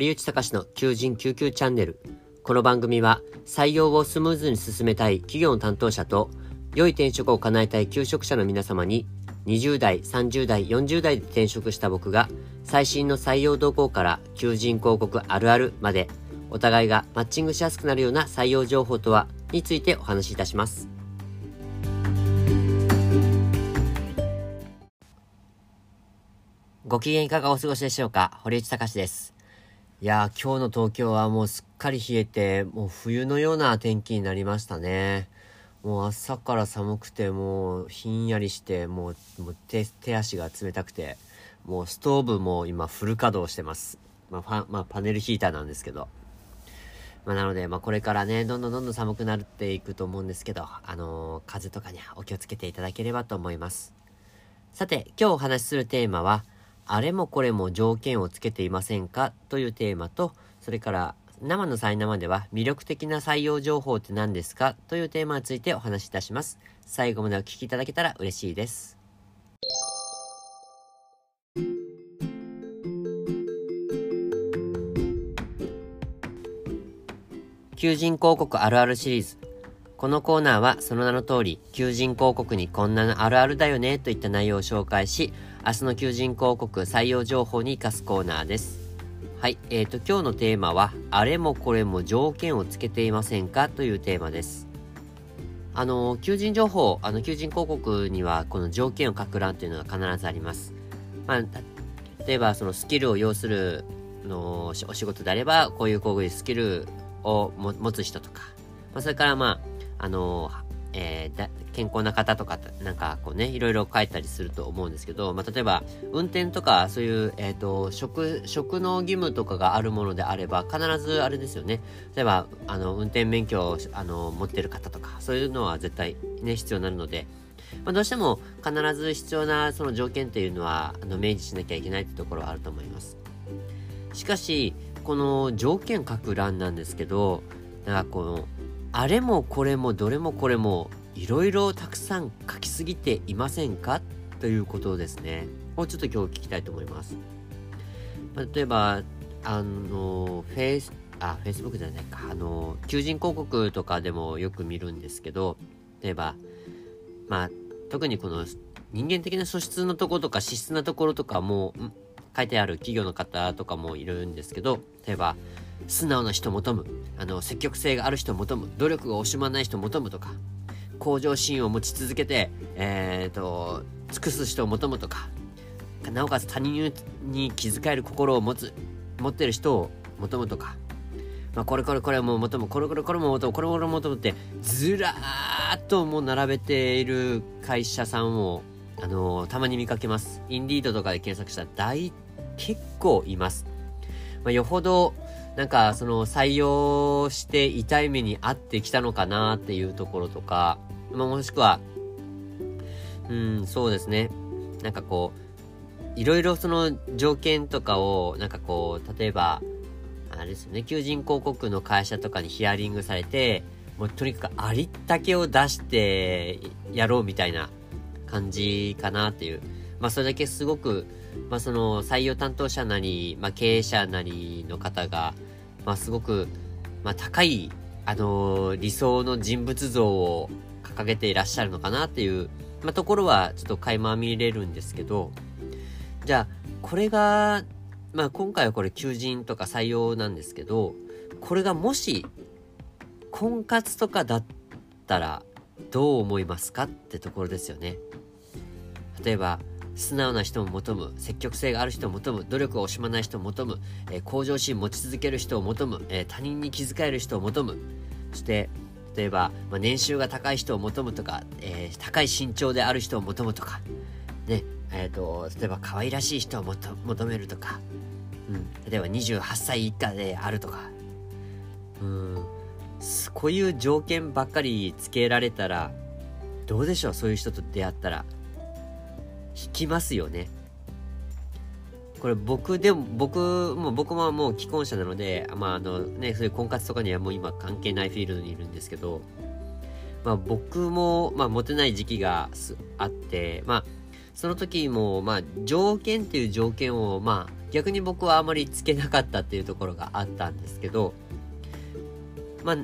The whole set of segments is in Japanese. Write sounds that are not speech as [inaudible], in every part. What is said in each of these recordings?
堀内隆の求人救急チャンネル。この番組は採用をスムーズに進めたい企業の担当者と良い転職を叶えたい求職者の皆様に20代、30代、40代で転職した僕が最新の採用動向から求人広告あるあるまでお互いがマッチングしやすくなるような採用情報とはについてお話しいたします。ご機嫌いかがお過ごしでしょうか？堀内隆です。いやー、今日の東京はもうすっかり冷えて、もう冬のような天気になりましたね。もう朝から寒くて、もうひんやりして、もうもう手手足が冷たくて、もうストーブも今フル稼働してます。まあ、ファまあ、パネルヒーターなんですけど。まあ、なので、まあ、これからね、どんどんどんどん寒くなっていくと思うんですけど、あのー、風とかにはお気をつけていただければと思います。さて、今日お話しするテーマは、あれもこれも条件をつけていませんかというテーマと、それから生のイ生では魅力的な採用情報って何ですか？というテーマについてお話しいたします。最後までお聞きいただけたら嬉しいです。求人広告あるあるシリーズ。このコーナーはその名の通り、求人広告にこんなのあるあるだよねといった内容を紹介し、明日の求人広告採用情報に活かすコーナーです。はい。え、ー、と、今日のテーマは、あれもこれも条件をつけていませんかというテーマです。あの、求人情報、あの、求人広告には、この条件を書く欄というのが必ずあります。まあ、例えば、そのスキルを要するのお仕事であれば、こういうこういうスキルを持つ人とか、まあ、それからまあ、あの、えー、健康な方とか、なんかこうね、いろいろ書いたりすると思うんですけど、まあ、例えば、運転とか、そういう、えっ、ー、と、職、職能義務とかがあるものであれば、必ずあれですよね。例えば、あの、運転免許を、あの、持ってる方とか、そういうのは絶対ね、必要になるので、まあ、どうしても必ず必要なその条件っていうのは、あの、明示しなきゃいけないってところはあると思います。しかし、この条件書く欄なんですけど、なんかこの、あれもこれもどれもこれもいろいろたくさん書きすぎていませんか？ということですね。をちょっと今日聞きたいと思います。例えば、あの、フェイス、あ、フェイスブックじゃないか。あの、求人広告とかでもよく見るんですけど、例えば、まあ、特にこの人間的な素質のところとか資質なところとかも書いてある企業の方とかもいるんですけど、例えば、素直な人求む、あの、積極性がある人求む、努力が惜しまない人求むとか、向上心を持ち続けて、えっ、ー、と、尽くす人を求むとか、なおかつ他人に気遣える心を持つ、持ってる人を求むとか、まあ、これこれこれも求む、これこれこれも求む、これこれも求むって、ずらーっともう並べている会社さんを、あのー、たまに見かけます。インディードとかで検索したら大、結構います。まあ、よほど、なんか、その、採用して痛い目に遭ってきたのかなっていうところとか、まあ、もしくは、うん、そうですね。なんかこう、いろいろその条件とかを、なんかこう、例えば、あれですよね、求人広告の会社とかにヒアリングされて、もうとにかくありったけを出してやろうみたいな感じかなっていう。まあそれだけすごくまあ、その採用担当者なり、まあ、経営者なりの方が、まあ、すごく、まあ、高い、あのー、理想の人物像を掲げていらっしゃるのかなっていう、まあ、ところはちょっと垣間見れるんですけど、じゃあ、これが、まあ、今回はこれ求人とか採用なんですけど、これがもし、婚活とかだったら、どう思いますかってところですよね。例えば、素直な人を求む、積極性がある人を求む、努力を惜しまない人を求む、えー、向上心持ち続ける人を求む、えー、他人に気遣える人を求む、そして、例えば、まあ、年収が高い人を求むとか、えー、高い身長である人を求むとか、ね、えっ、と、例えば可愛らしい人を求めるとか、うん、例えば28歳以下であるとか、うん、こういう条件ばっかりつけられたら、どうでしょう？そういう人と出会ったら。引きますよね。これ僕でも、僕も、僕ももう既婚者なので、まああのね、そういう婚活とかにはもう今関係ないフィールドにいるんですけど、まあ僕も、まあモテない時期があって、まあ、その時も、まあ、条件っていう条件を、まあ、逆に僕はあまりつけなかったっていうところがあったんですけど、まあ、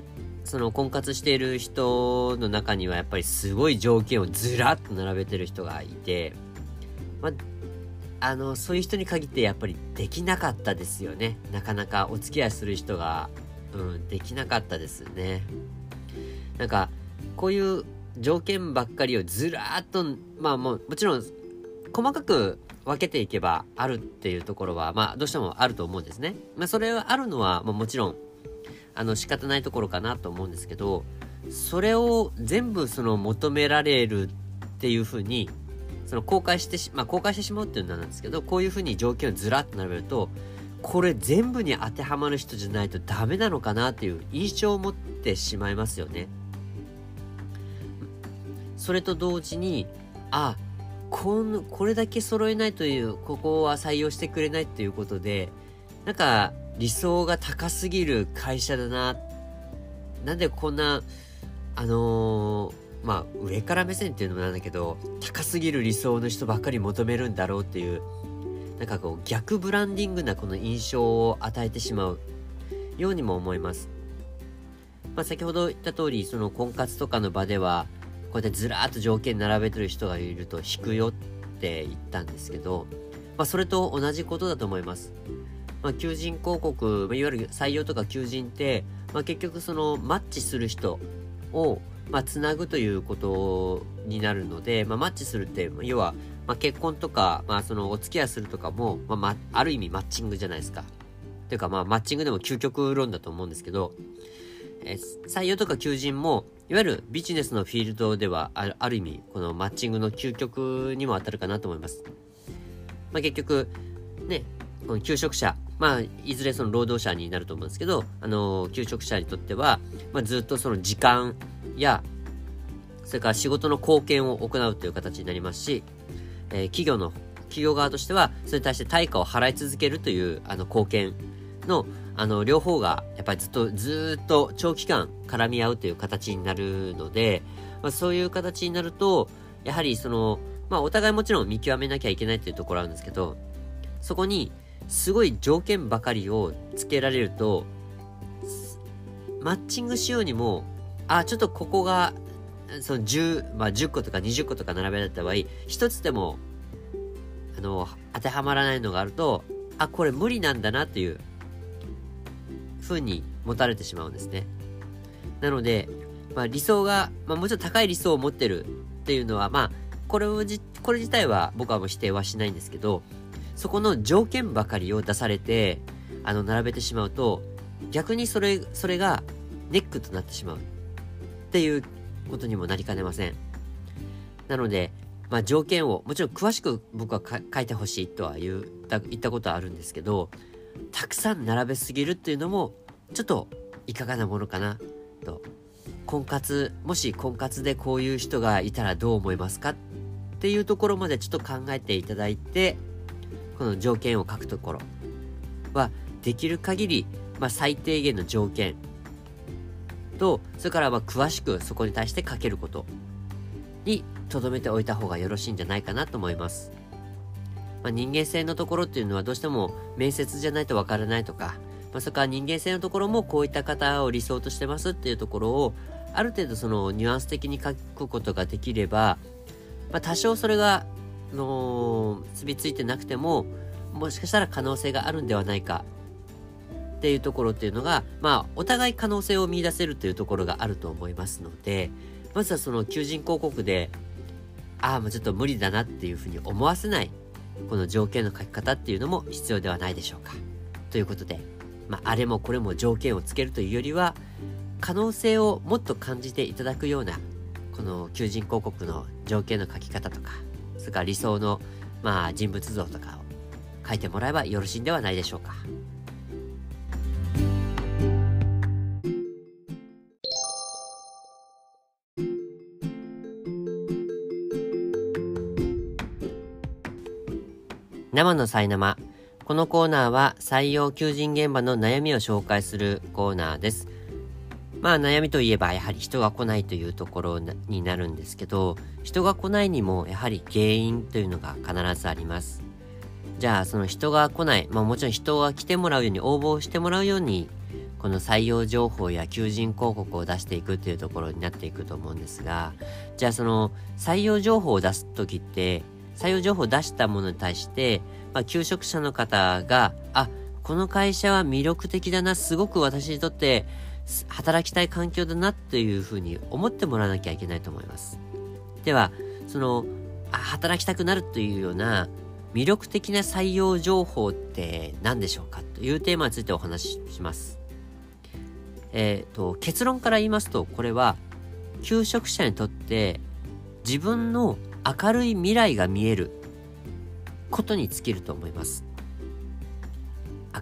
その婚活している人の中にはやっぱりすごい条件をずらっと並べてる人がいて、まあ、あの、そういう人に限ってやっぱりできなかったですよね。なかなかお付き合いする人が、うん、できなかったですね。なんか、こういう条件ばっかりをずらーっと、まあもう、もちろん、細かく分けていけばあるっていうところは、まあ、どうしてもあると思うんですね。まあ、それはあるのは、まあ、もちろん、あの、仕方ないところかなと思うんですけど、それを全部その求められるっていうふうに、その公開してし、まあ、公開してしまうっていうのなんですけど、こういうふうに条件をずらっと並べると、これ全部に当てはまる人じゃないとダメなのかなっていう印象を持ってしまいますよね。それと同時に、あ、この、これだけ揃えないという、ここは採用してくれないっていうことで、なんか理想が高すぎる会社だな。なんでこんな、あのー、まあ、上から目線っていうのもなんだけど、高すぎる理想の人ばっかり求めるんだろうっていう、なんかこう逆ブランディングなこの印象を与えてしまうようにも思います。まあ、先ほど言った通り、その婚活とかの場では、こうやってずらーっと条件並べてる人がいると引くよって言ったんですけど、まあ、それと同じことだと思います。まあ、求人広告、いわゆる採用とか求人って、まあ、結局そのマッチする人を、まあ、つなぐということになるので、まあ、マッチするって、要は、まあ、結婚とか、まあ、そのお付き合いするとかも、まあ、まある意味マッチングじゃないですか。というか、まあ、マッチングでも究極論だと思うんですけど、え採用とか求人も、いわゆるビジネスのフィールドではあるある意味、このマッチングの究極にも当たるかなと思います。まあ、結局、ね、この求職者、まあ、いずれその労働者になると思うんですけど、あの、求職者にとっては、まあ、ずっとその時間や、それから仕事の貢献を行うという形になりますし、えー、企業の、企業側としては、それに対して対価を払い続けるという、あの、貢献の、あの、両方が、やっぱりずっと、ずっと長期間絡み合うという形になるので、まあ、そういう形になると、やはりその、まあ、お互いもちろん見極めなきゃいけないっていうところあるんですけど、そこに、すごい条件ばかりをつけられると、マッチングしようにも、あ、ちょっとここが、その10、まあ、10個とか20個とか並べられた場合、一つでも、あの、当てはまらないのがあると、あ、これ無理なんだなっていう風に持たれてしまうんですね。なので、まあ、理想が、まあ、もちろん高い理想を持ってるっていうのは、まあ、これをじ、これ自体は僕はもう否定はしないんですけど、そこの条件ばかりを出されて、あの、並べてしまうと、逆にそれ、それがネックとなってしまうっていうことにもなりかねません。なので、まあ条件を、もちろん詳しく僕は書いてほしいとは言った言ったことはあるんですけど、たくさん並べすぎるっていうのも、ちょっといかがなものかな、と。婚活、もし婚活でこういう人がいたらどう思いますか？っていうところまでちょっと考えていただいて、この条件を書くところは、できる限り、まあ、最低限の条件と、それからま詳しくそこに対して書けることに留めておいた方がよろしいんじゃないかなと思います。まあ、人間性のところっていうのはどうしても面接じゃないとわからないとか、まあ、それから人間性のところもこういった方を理想としてますっていうところをある程度そのニュアンス的に書くことができれば、まあ、多少それが、の結びついてなくてももしかしたら可能性があるんではないかっていうところっていうのが、まあ、お互い可能性を見出せるというところがあると思いますので、まずはその求人広告で、ああ、もうちょっと無理だなっていうふうに思わせないこの条件の書き方っていうのも必要ではないでしょうか。ということで、まあ、あれもこれも条件をつけるというよりは、可能性をもっと感じていただくような、この求人広告の条件の書き方とか、それか理想の、まあ、人物像とかを書いてもらえばよろしいんではないでしょうか。生のさいなま。このコーナーは採用求人現場の悩みを紹介するコーナーです。まあ悩みといえばやはり人が来ないというところになるんですけど、人が来ないにもやはり原因というのが必ずあります。じゃあその人が来ない、まあもちろん人が来てもらうように応募してもらうように、この採用情報や求人広告を出していくっていうところになっていくと思うんですが、じゃあその採用情報を出す時って、採用情報を出したものに対して、まあ、求職者の方が、あ、この会社は魅力的だな、すごく私にとって働きたい環境だなっていうふうに思ってもらわなきゃいけないと思います。では、その、働きたくなるというような魅力的な採用情報って何でしょうか？というテーマについてお話しします。えっ、ー、と、結論から言いますと、これは、求職者にとって自分の明るい未来が見えることに尽きると思います。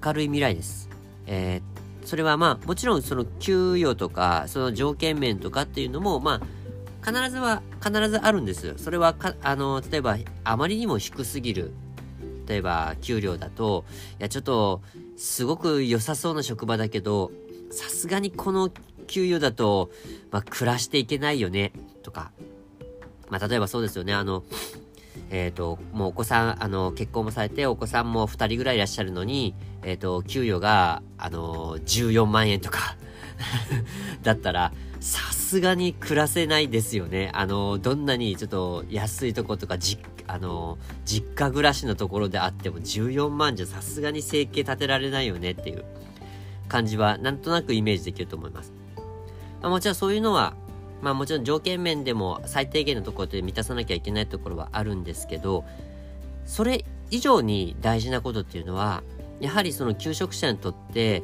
明るい未来です。えー、それはまあ、もちろんその給与とか、その条件面とかっていうのも、まあ、必ずは、必ずあるんです。それはか、あの、例えば、あまりにも低すぎる。例えば、給料だと、いや、ちょっと、すごく良さそうな職場だけど、さすがにこの給与だと、まあ、暮らしていけないよね、とか。まあ、例えばそうですよね。あの、えっ、ー、と、もうお子さん、あの、結婚もされて、お子さんも2人ぐらいいらっしゃるのに、えっ、ー、と、給与が、あの、14万円とか [laughs] だったら、さすがに暮らせないですよね。あの、どんなにちょっと安いとことか、じ、あの、実家暮らしのところであっても14万じゃさすがに生計立てられないよねっていう感じは、なんとなくイメージできると思います。まあ、もちろんそういうのは、まあもちろん条件面でも最低限のところで満たさなきゃいけないところはあるんですけど、それ以上に大事なことっていうのは、やはりその求職者にとって、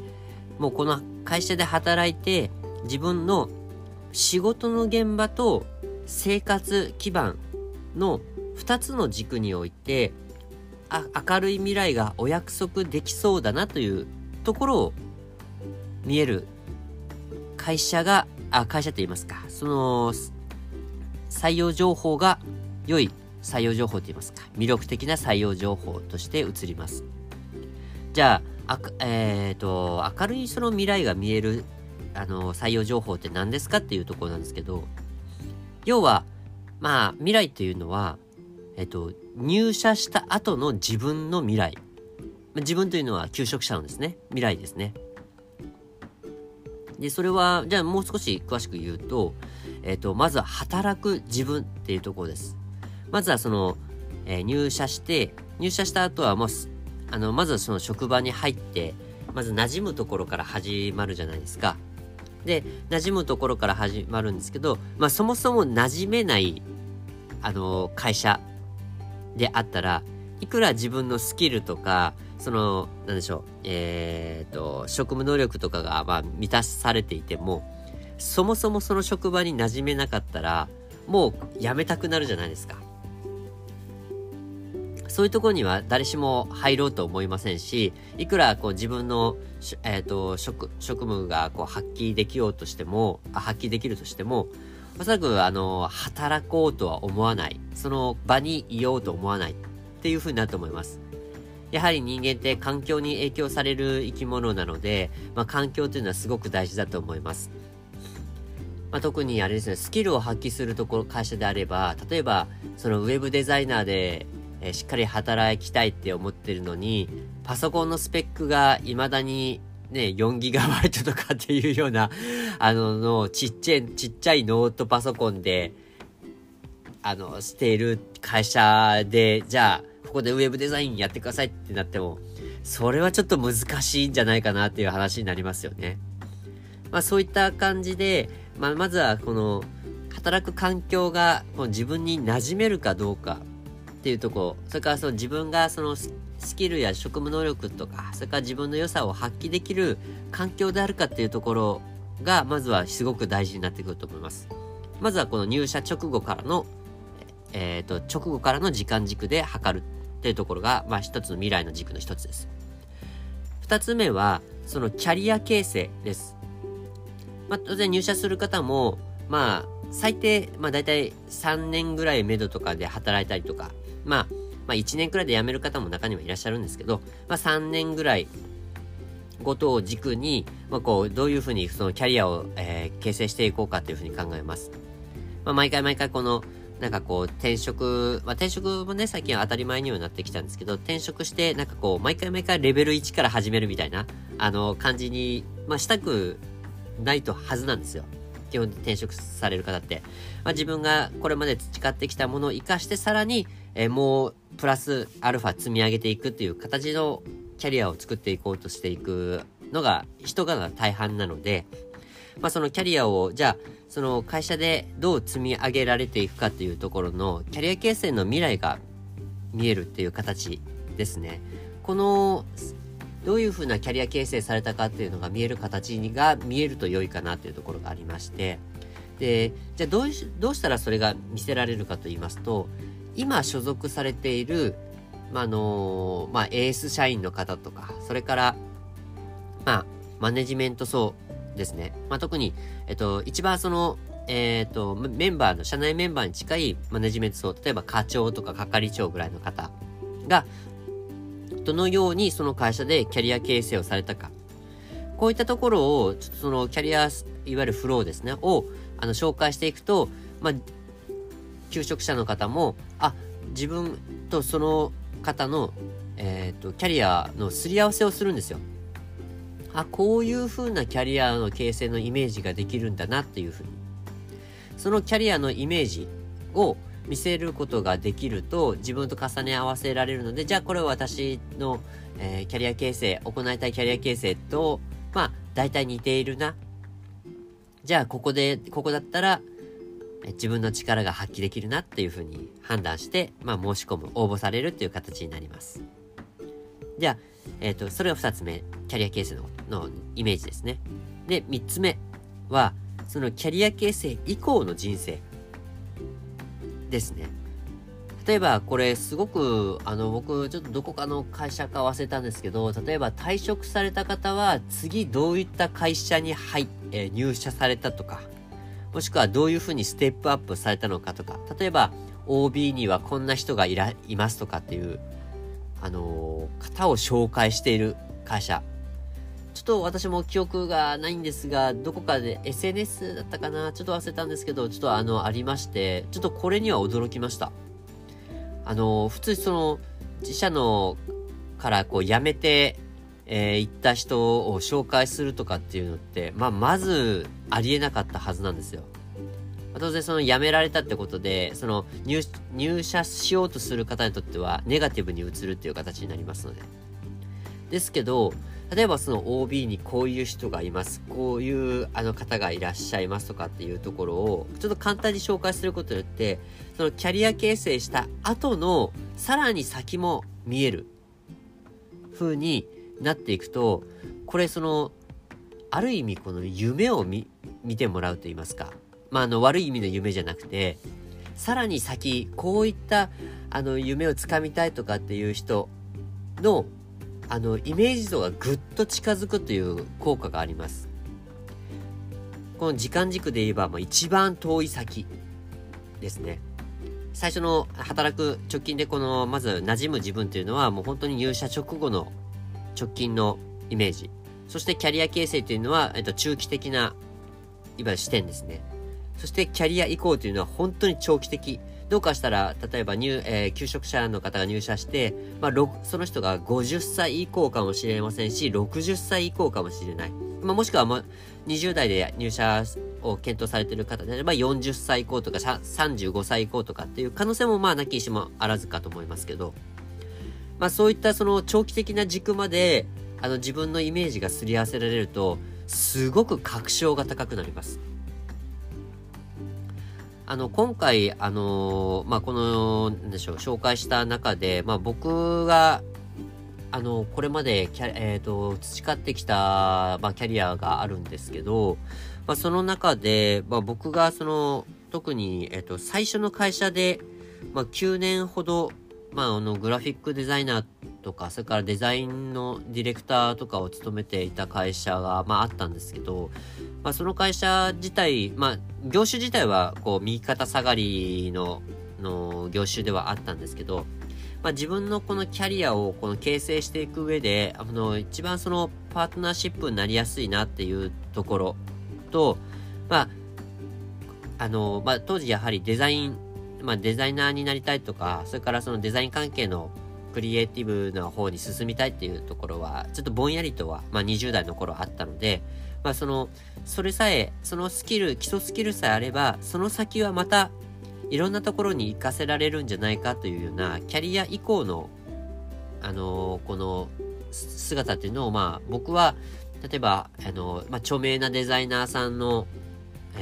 もうこの会社で働いて、自分の仕事の現場と生活基盤の2つの軸において、あ明るい未来がお約束できそうだなというところを見える会社があ、会社って言いますか。その、採用情報が良い採用情報って言いますか。魅力的な採用情報として移ります。じゃあ、あえっ、ー、と、明るいその未来が見える、あの、採用情報って何ですかっていうところなんですけど、要は、まあ、未来っていうのは、えっ、ー、と、入社した後の自分の未来。自分というのは求職者のですね、未来ですね。で、それは、じゃあもう少し詳しく言うと、えっ、ー、と、まずは働く自分っていうところです。まずはその、えー、入社して、入社した後はもう、あの、まずその職場に入って、まず馴染むところから始まるじゃないですか。で、馴染むところから始まるんですけど、まあそもそも馴染めない、あの、会社であったら、いくら自分のスキルとか、その、なんでしょう、えー、と、職務能力とかが、まあ、満たされていても、そもそもその職場に馴染めなかったら、もう辞めたくなるじゃないですか。そういうところには誰しも入ろうと思いませんし、いくらこう自分の、えっ、ー、と、職、職務がこう発揮できようとしても、発揮できるとしても、おそらくあの、働こうとは思わない。その場にいようと思わないっていうふうになると思います。やはり人間って環境に影響される生き物なので、まあ、環境というのはすごく大事だと思います。まあ、特にあれですね、スキルを発揮するところ、会社であれば、例えば、そのウェブデザイナーで、えー、しっかり働きたいって思ってるのに、パソコンのスペックが未だにね、4GB とかっていうような、[laughs] あの、の、ちっちゃい、ちっちゃいノートパソコンで、あの、している会社で、じゃあ、ここでウェブデザインやってくださいってなっても、それはちょっと難しいんじゃないかなっていう話になりますよね。まあそういった感じで、まあまずはこの、働く環境がこの自分に馴染めるかどうかっていうとこそれからその自分がそのスキルや職務能力とか、それから自分の良さを発揮できる環境であるかっていうところが、まずはすごく大事になってくると思います。まずはこの入社直後からの、えっ、ー、と、直後からの時間軸で測るっていうところが、まあ一つの未来の軸の一つです。二つ目は、そのキャリア形成です。まあ当然入社する方も、まあ最低、まあ大体3年ぐらい目処とかで働いたりとか、まあ、まあ1年くらいで辞める方も中にはいらっしゃるんですけど、まあ3年ぐらい、ことを軸に、まあ、こう、どういうふうにそのキャリアを、えー、形成していこうかっていうふうに考えます。まあ、毎回毎回この、なんかこう、転職、まあ、転職もね、最近は当たり前にはなってきたんですけど、転職して、なんかこう、毎回毎回レベル1から始めるみたいな、あの、感じに、まあ、したくないとはずなんですよ。基本転職される方って。まあ、自分がこれまで培ってきたものを活かして、さらに、えー、もう、プラスアルファ積み上げていくっていう形のキャリアを作っていこうとしていくのが人が大半なので、まあそのキャリアを、じゃあ、その会社でどう積み上げられていくかっていうところのキャリア形成の未来が見えるっていう形ですね。この、どういうふうなキャリア形成されたかっていうのが見える形が見えると良いかなっていうところがありまして、で、じゃあどうどうしたらそれが見せられるかと言いますと、今所属されているまあ、あのまあ、エース社員の方とか、それから、まあ、マネジメント層ですね。まあ、特に、えっと、一番その、えっ、と、メンバーの、社内メンバーに近いマネジメント層、例えば課長とか係長ぐらいの方が、どのようにその会社でキャリア形成をされたか。こういったところを、ちょっとそのキャリア、いわゆるフローですね、を、あの、紹介していくと、まあ、求職者の方も、あ、自分とその方の、えっ、ー、と、キャリアのすり合わせをするんですよ。あ、こういう風なキャリアの形成のイメージができるんだなっていう風に。そのキャリアのイメージを見せることができると自分と重ね合わせられるので、じゃあこれは私の、えー、キャリア形成、行いたいキャリア形成と、まあ、大体似ているな。じゃあここで、ここだったら、自分の力が発揮できるなっていうふうに判断して、まあ、申し込む、応募されるっていう形になります。じゃあ、えっ、ー、と、それが2つ目、キャリア形成ののイメージですね。で、3つ目は、そのキャリア形成以降の人生ですね。例えば、これすごく、あの、僕、ちょっとどこかの会社か忘れたんですけど、例えば退職された方は、次どういった会社に入って、入社されたとか、もしくはどういうふうにステップアップされたのかとか、例えば OB にはこんな人がいら、いますとかっていう、あのー、方を紹介している会社。ちょっと私も記憶がないんですが、どこかで SNS だったかな？ちょっと忘れたんですけど、ちょっとあの、ありまして、ちょっとこれには驚きました。あの、普通その、自社のからこう辞めて、えー、行った人を紹介するとかっていうのって、まあ、まずありえなかったはずなんですよ。当然その辞められたってことで、その入入社しようとする方にとってはネガティブに移るっていう形になりますので。ですけど、例えばその OB にこういう人がいます。こういうあの方がいらっしゃいますとかっていうところを、ちょっと簡単に紹介することによって、そのキャリア形成した後のさらに先も見える風になっていくと、これその、ある意味この夢を見、てもらうと言いますか。まあ、あの、悪い意味の夢じゃなくて、さらに先、こういった、あの、夢をつかみたいとかっていう人の、あの、イメージ度がぐっと近づくという効果があります。この時間軸で言えば、まあ、一番遠い先ですね。最初の働く直近でこの、まず馴染む自分というのは、もう本当に入社直後の直近のイメージ。そしてキャリア形成というのは、えっと、中期的な、いわゆる視点ですね。そしてキャリア移行というのは本当に長期的。どうかしたら、例えば入、えー、求職者の方が入社して、まあ、その人が50歳以降かもしれませんし、60歳以降かもしれない。まあ、もしくは、ま20代で入社を検討されている方であれば、40歳以降とか、35歳以降とかっていう可能性も、まあ、なきにしもあらずかと思いますけど、まあそういったその長期的な軸まで、あの自分のイメージがすり合わせられると、すごく確証が高くなります。あの、今回、あのまあ、この、なんでしょう、紹介した中で、まあ、僕が、あの、これまでキャ、えっ、ー、と、培ってきた、まあ、キャリアがあるんですけど、まあ、その中で、まあ、僕が、その、特に、えっ、ー、と、最初の会社で、まあ、9年ほど、まあ、あの、グラフィックデザイナーとか、それからデザインのディレクターとかを務めていた会社が、まあ、あったんですけど、まあ、その会社自体、まあ、業種自体は、こう、右肩下がりの、の業種ではあったんですけど、まあ、自分のこのキャリアをこの形成していく上で、あの、一番そのパートナーシップになりやすいなっていうところと、まあ、あの、まあ、当時やはりデザイン、まあ、デザイナーになりたいとか、それからそのデザイン関係のクリエイティブな方に進みたいっていうところは、ちょっとぼんやりとは、まあ、20代の頃あったので、まあ、その、それさえ、そのスキル、基礎スキルさえあれば、その先はまたいろんなところに活かせられるんじゃないかというようなキャリア以降のあのこの姿っていうのをまあ僕は例えばあの、まあ、著名なデザイナーさんの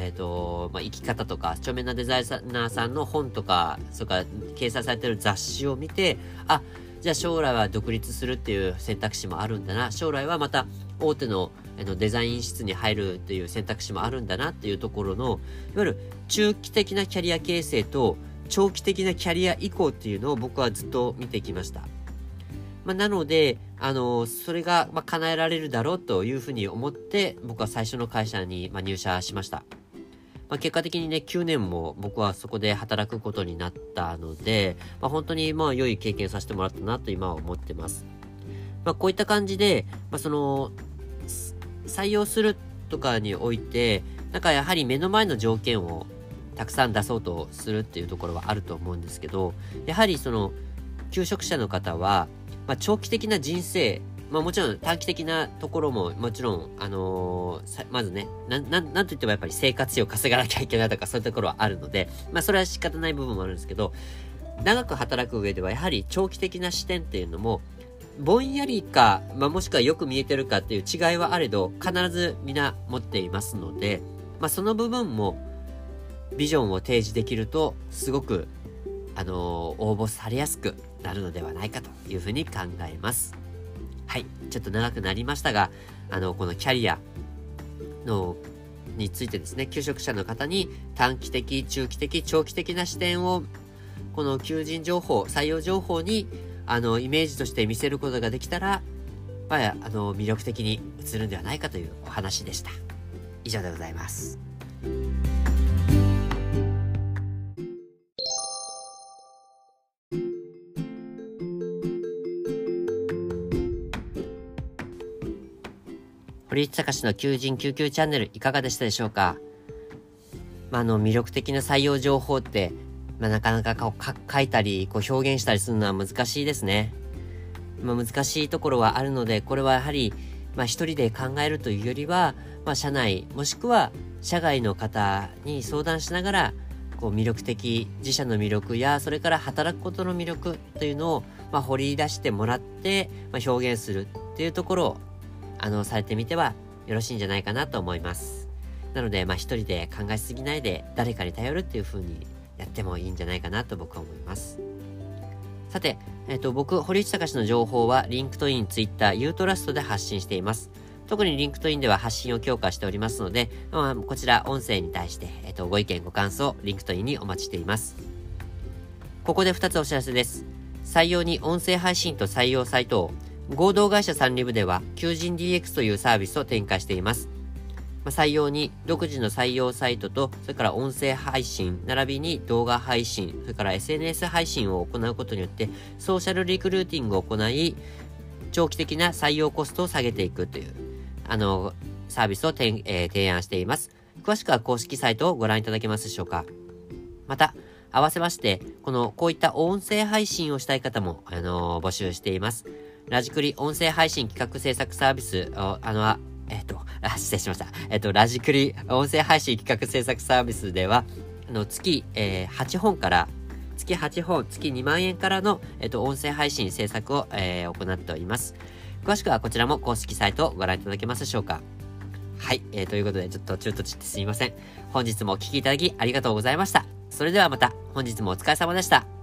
え、ー、と、まあ、生き方とか、著名なデザイナーさんの本とか、それから掲載されてる雑誌を見て、あ、じゃあ将来は独立するっていう選択肢もあるんだな。将来はまた大手のあのデザイン室に入るっていう選択肢もあるんだなっていうところの、いわゆる中期的なキャリア形成と長期的なキャリア移行っていうのを僕はずっと見てきました。まあ、なので、あの、それが、ま叶えられるだろうというふうに思って、僕は最初の会社に、ま入社しました。まあ、結果的にね、9年も僕はそこで働くことになったので、まあ、本当にまあ良い経験させてもらったなと今は思ってます。まあ、こういった感じで、まあ、その、採用するとかにおいて、なんかやはり目の前の条件をたくさん出そうとするっていうところはあると思うんですけど、やはりその、求職者の方は、まあ、長期的な人生、まあもちろん短期的なところももちろん、あのー、まずね、な、な、なんといってもやっぱり生活費を稼がなきゃいけないとかそういうところはあるので、まあそれは仕方ない部分もあるんですけど、長く働く上ではやはり長期的な視点っていうのもぼんやりか、まあ、もしくはよく見えてるかっていう違いはあれど、必ず皆持っていますので、まあ、その部分もビジョンを提示できると、すごく、あのー、応募されやすくなるのではないかというふうに考えます。はい。ちょっと長くなりましたが、あの、このキャリアの、についてですね、求職者の方に短期的、中期的、長期的な視点を、この求人情報、採用情報にあの、イメージとして見せることができたら、まあ、あの、魅力的に映るんではないかというお話でした。以上でございます。堀内隆の求人救急チャンネルいかがでしたでしょうか？まあ、あの、魅力的な採用情報ってまあ、なかなかこう書いたり、こう表現したりするのは難しいですね。まあ、難しいところはあるので、これはやはり、まあ、一人で考えるというよりは、まあ、社内、もしくは社外の方に相談しながら、こう魅力的、自社の魅力や、それから働くことの魅力というのを、まあ、掘り出してもらって、まあ、表現するっていうところを、あの、されてみてはよろしいんじゃないかなと思います。なので、まあ、一人で考えすぎないで、誰かに頼るっていう風にやってもいいんじゃないかなと僕は思います。さて、えっ、ー、と、僕、堀内隆の情報は、 LinkedIn、Twitter、YOUTRUSTで発信しています。特に LinkedInでは発信を強化しておりますので、まあ、こちら音声に対して、えっ、ー、と、ご意見、ご感想、 LinkedInにお待ちしています。ここで2つお知らせです。採用に音声配信と採用サイトを、合同会社サンリブでは、求人 DX というサービスを展開しています。ま採用に独自の採用サイトと、それから音声配信、並びに動画配信、それから SNS 配信を行うことによって、ソーシャルリクルーティングを行い、長期的な採用コストを下げていくという、あの、サービスを、えー、提案しています。詳しくは公式サイトをご覧いただけますでしょうか。また、合わせまして、この、こういった音声配信をしたい方も、あの、募集しています。ラジクリ音声配信企画制作サービス、あの、えっ、と、失礼しました。えっ、と、ラジクリ音声配信企画制作サービスでは、あの、月、えー、8本から、月8本、月2万円からの、えっ、と、音声配信制作を、え行っております。詳しくはこちらも公式サイトをご覧いただけますでしょうか。はい、えー、ということで、ちょっと中途ちってすみません。本日もお聴きいただきありがとうございました。それではまた、本日もお疲れ様でした。